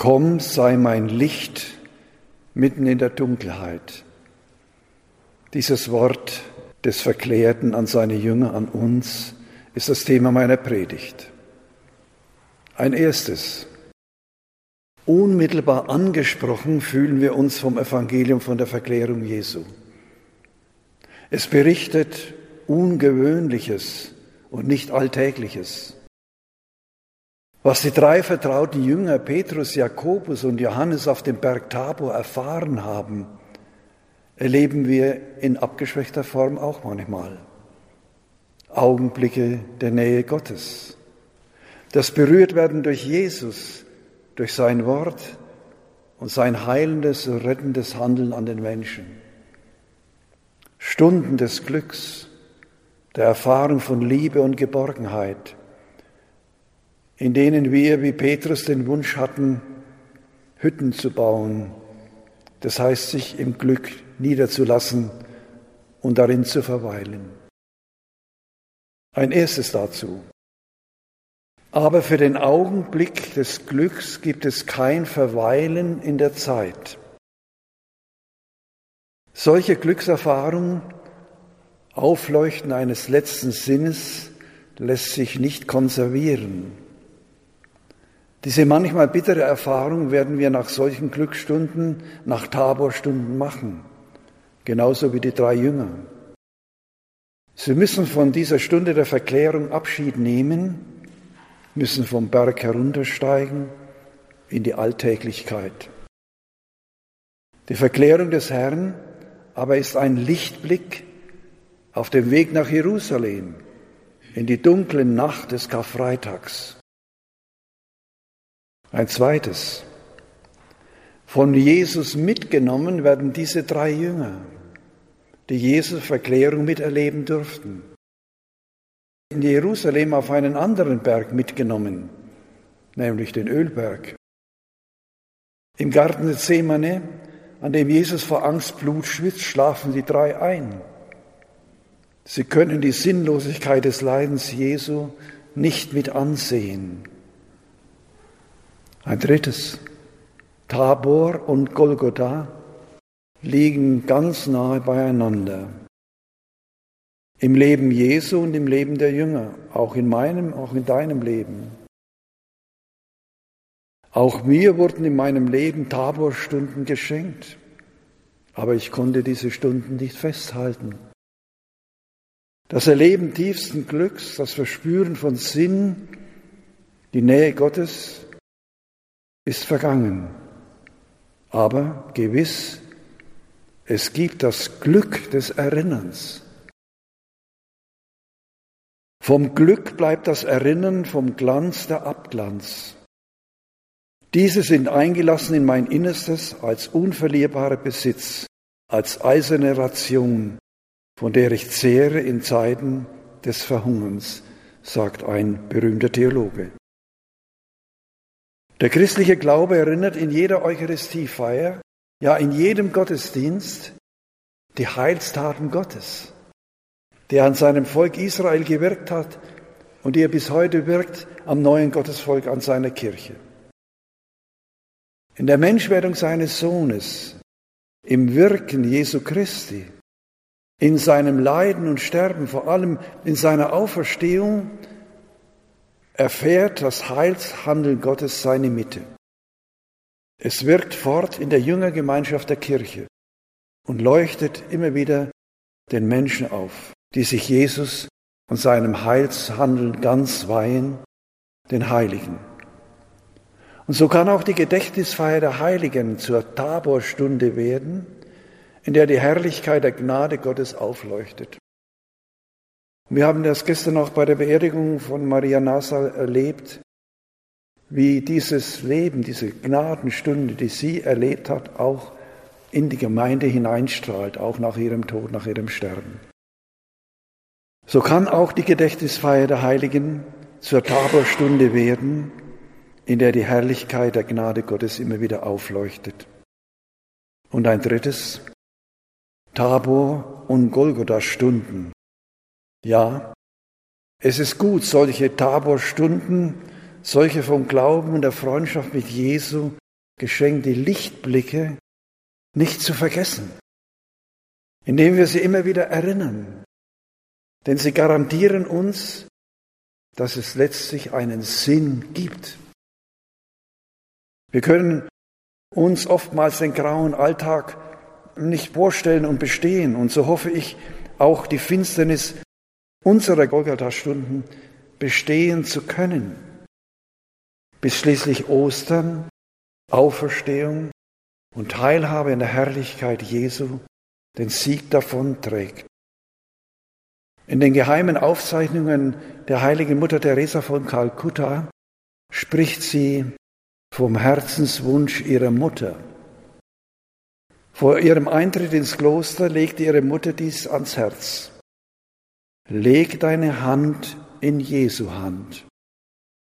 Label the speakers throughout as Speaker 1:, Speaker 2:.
Speaker 1: Komm, sei mein Licht mitten in der Dunkelheit. Dieses Wort des Verklärten an seine Jünger, an uns, ist das Thema meiner Predigt. Ein erstes. Unmittelbar angesprochen fühlen wir uns vom Evangelium von der Verklärung Jesu. Es berichtet Ungewöhnliches und nicht Alltägliches. Was die drei vertrauten Jünger Petrus, Jakobus und Johannes auf dem Berg Tabor erfahren haben, erleben wir in abgeschwächter Form auch manchmal. Augenblicke der Nähe Gottes. Das Berührtwerden durch Jesus, durch sein Wort und sein heilendes rettendes Handeln an den Menschen. Stunden des Glücks, der Erfahrung von Liebe und Geborgenheit, in denen wir wie Petrus den Wunsch hatten, Hütten zu bauen, das heißt sich im Glück niederzulassen und darin zu verweilen. Ein erstes dazu. Aber für den Augenblick des Glücks gibt es kein Verweilen in der Zeit. Solche Glückserfahrungen, Aufleuchten eines letzten Sinnes, lässt sich nicht konservieren. Diese manchmal bittere Erfahrung werden wir nach solchen Glücksstunden, nach Taborstunden machen, genauso wie die drei Jünger. Sie müssen von dieser Stunde der Verklärung Abschied nehmen, müssen vom Berg heruntersteigen in die Alltäglichkeit. Die Verklärung des Herrn aber ist ein Lichtblick auf dem Weg nach Jerusalem in die dunkle Nacht des Karfreitags. Ein zweites. Von Jesus mitgenommen werden diese drei Jünger, die Jesus Verklärung miterleben durften. In Jerusalem auf einen anderen Berg mitgenommen, nämlich den Ölberg. Im Garten Gethsemane, an dem Jesus vor Angst Blut schwitzt, schlafen die drei ein. Sie können die Sinnlosigkeit des Leidens Jesu nicht mit ansehen. Ein drittes, Tabor und Golgotha liegen ganz nahe beieinander. Im Leben Jesu und im Leben der Jünger, auch in meinem, auch in deinem Leben. Auch mir wurden in meinem Leben Taborstunden geschenkt, aber ich konnte diese Stunden nicht festhalten. Das Erleben tiefsten Glücks, das Verspüren von Sinn, die Nähe Gottes, ist vergangen. Aber gewiss, es gibt das Glück des Erinnerns. Vom Glück bleibt das Erinnern, vom Glanz der Abglanz. Diese sind eingelassen in mein Innerstes als unverlierbarer Besitz, als eiserne Ration, von der ich zehre in Zeiten des Verhungerns, sagt ein berühmter Theologe. Der christliche Glaube erinnert in jeder Eucharistiefeier, ja in jedem Gottesdienst, die Heilstaten Gottes, der an seinem Volk Israel gewirkt hat und die er bis heute wirkt am neuen Gottesvolk an seiner Kirche. In der Menschwerdung seines Sohnes, im Wirken Jesu Christi, in seinem Leiden und Sterben, vor allem in seiner Auferstehung, erfährt das Heilshandeln Gottes seine Mitte. Es wirkt fort in der Jüngergemeinschaft der Kirche und leuchtet immer wieder den Menschen auf, die sich Jesus und seinem Heilshandeln ganz weihen, den Heiligen. Und so kann auch die Gedächtnisfeier der Heiligen zur Taborstunde werden, in der die Herrlichkeit der Gnade Gottes aufleuchtet. Wir haben das gestern auch bei der Beerdigung von Maria Nassau erlebt, wie dieses Leben, diese Gnadenstunde, die sie erlebt hat, auch in die Gemeinde hineinstrahlt, auch nach ihrem Tod, nach ihrem Sterben. So kann auch die Gedächtnisfeier der Heiligen zur Taborstunde werden, in der die Herrlichkeit der Gnade Gottes immer wieder aufleuchtet. Und ein drittes, Tabor und Golgotha-Stunden, ja, es ist gut, solche Taborstunden, solche vom Glauben und der Freundschaft mit Jesu geschenkt, die Lichtblicke nicht zu vergessen, indem wir sie immer wieder erinnern. Denn sie garantieren uns, dass es letztlich einen Sinn gibt. Wir können uns oftmals den grauen Alltag nicht vorstellen und bestehen. Und so hoffe ich, auch die Finsternis unserer Golgatha-Stunden bestehen zu können, bis schließlich Ostern, Auferstehung und Teilhabe in der Herrlichkeit Jesu den Sieg davon trägt. In den geheimen Aufzeichnungen der heiligen Mutter Teresa von Kalkutta spricht sie vom Herzenswunsch ihrer Mutter. Vor ihrem Eintritt ins Kloster legte ihre Mutter dies ans Herz. Leg deine Hand in Jesu Hand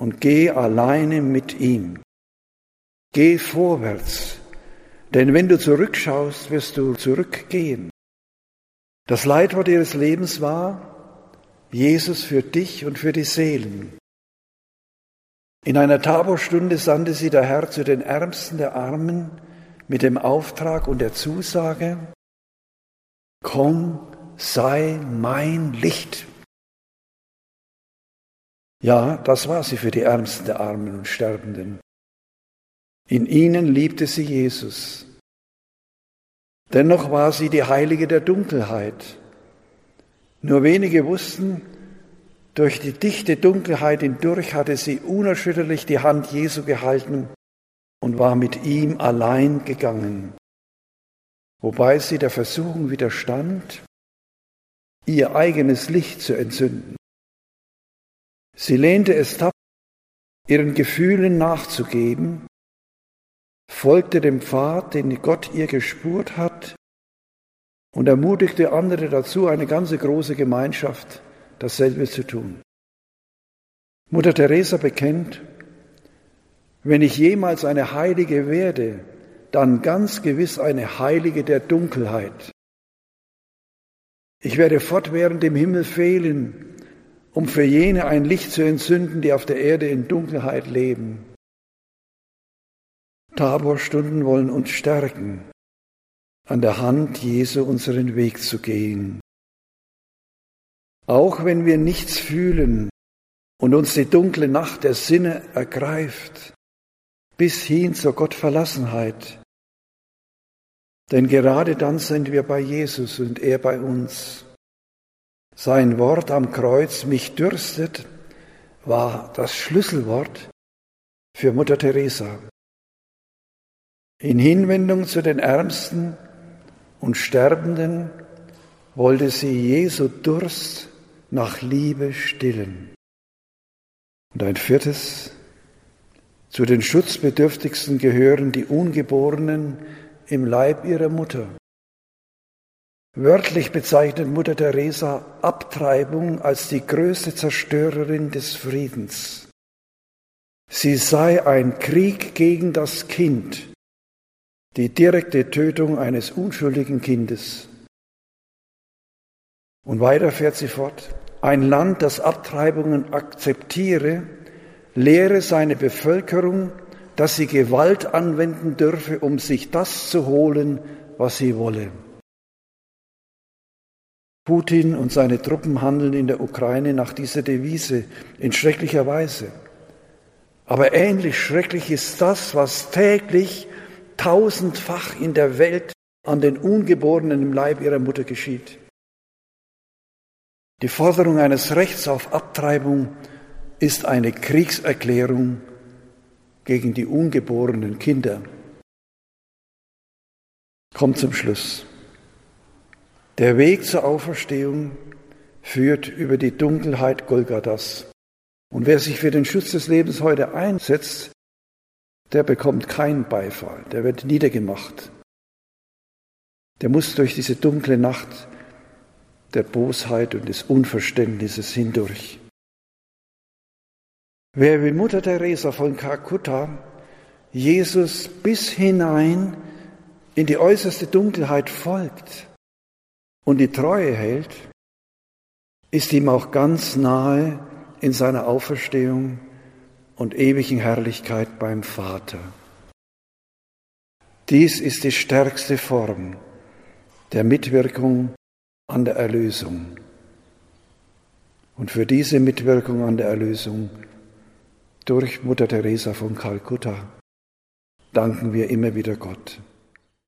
Speaker 1: und geh alleine mit ihm. Geh vorwärts, denn wenn du zurückschaust, wirst du zurückgehen. Das Leitwort ihres Lebens war Jesus für dich und für die Seelen. In einer Taborstunde sandte sie der Herr zu den Ärmsten der Armen mit dem Auftrag und der Zusage, komm, sei mein Licht. Ja, das war sie für die Ärmsten der Armen und Sterbenden. In ihnen liebte sie Jesus. Dennoch war sie die Heilige der Dunkelheit. Nur wenige wussten, durch die dichte Dunkelheit hindurch hatte sie unerschütterlich die Hand Jesu gehalten und war mit ihm allein gegangen, wobei sie der Versuchung widerstand, ihr eigenes Licht zu entzünden. Sie lehnte es tapfer, ihren Gefühlen nachzugeben folgte dem Pfad, den Gott ihr gespurt hat und ermutigte andere dazu, eine ganze große Gemeinschaft, dasselbe zu tun. Mutter Teresa bekennt, wenn ich jemals eine Heilige werde, dann ganz gewiss eine Heilige der Dunkelheit. Ich werde fortwährend im Himmel fehlen, um für jene ein Licht zu entzünden, die auf der Erde in Dunkelheit leben. Taborstunden wollen uns stärken, an der Hand Jesu unseren Weg zu gehen. Auch wenn wir nichts fühlen und uns die dunkle Nacht der Sinne ergreift, bis hin zur Gottverlassenheit. Denn gerade dann sind wir bei Jesus und er bei uns. Sein Wort am Kreuz, mich dürstet, war das Schlüsselwort für Mutter Teresa. In Hinwendung zu den Ärmsten und Sterbenden wollte sie Jesu Durst nach Liebe stillen. Und ein viertes, zu den Schutzbedürftigsten gehören die Ungeborenen im Leib ihrer Mutter. Wörtlich bezeichnet Mutter Teresa Abtreibung als die größte Zerstörerin des Friedens. Sie sei ein Krieg gegen das Kind, die direkte Tötung eines unschuldigen Kindes. Und weiter fährt sie fort. Ein Land, das Abtreibungen akzeptiere, lehre seine Bevölkerung, dass sie Gewalt anwenden dürfe, um sich das zu holen, was sie wolle. Putin und seine Truppen handeln in der Ukraine nach dieser Devise in schrecklicher Weise. Aber ähnlich schrecklich ist das, was täglich tausendfach in der Welt an den Ungeborenen im Leib ihrer Mutter geschieht. Die Forderung eines Rechts auf Abtreibung ist eine Kriegserklärung gegen die ungeborenen Kinder. Kommt zum Schluss. Der Weg zur Auferstehung führt über die Dunkelheit Golgathas. Und wer sich für den Schutz des Lebens heute einsetzt, der bekommt keinen Beifall, der wird niedergemacht. Der muss durch diese dunkle Nacht der Bosheit und des Unverständnisses hindurch. Wer wie Mutter Teresa von Kalkutta Jesus bis hinein in die äußerste Dunkelheit folgt und die Treue hält, ist ihm auch ganz nahe in seiner Auferstehung und ewigen Herrlichkeit beim Vater. Dies ist die stärkste Form der Mitwirkung an der Erlösung. Und für diese Mitwirkung an der Erlösung durch Mutter Teresa von Kalkutta danken wir immer wieder Gott.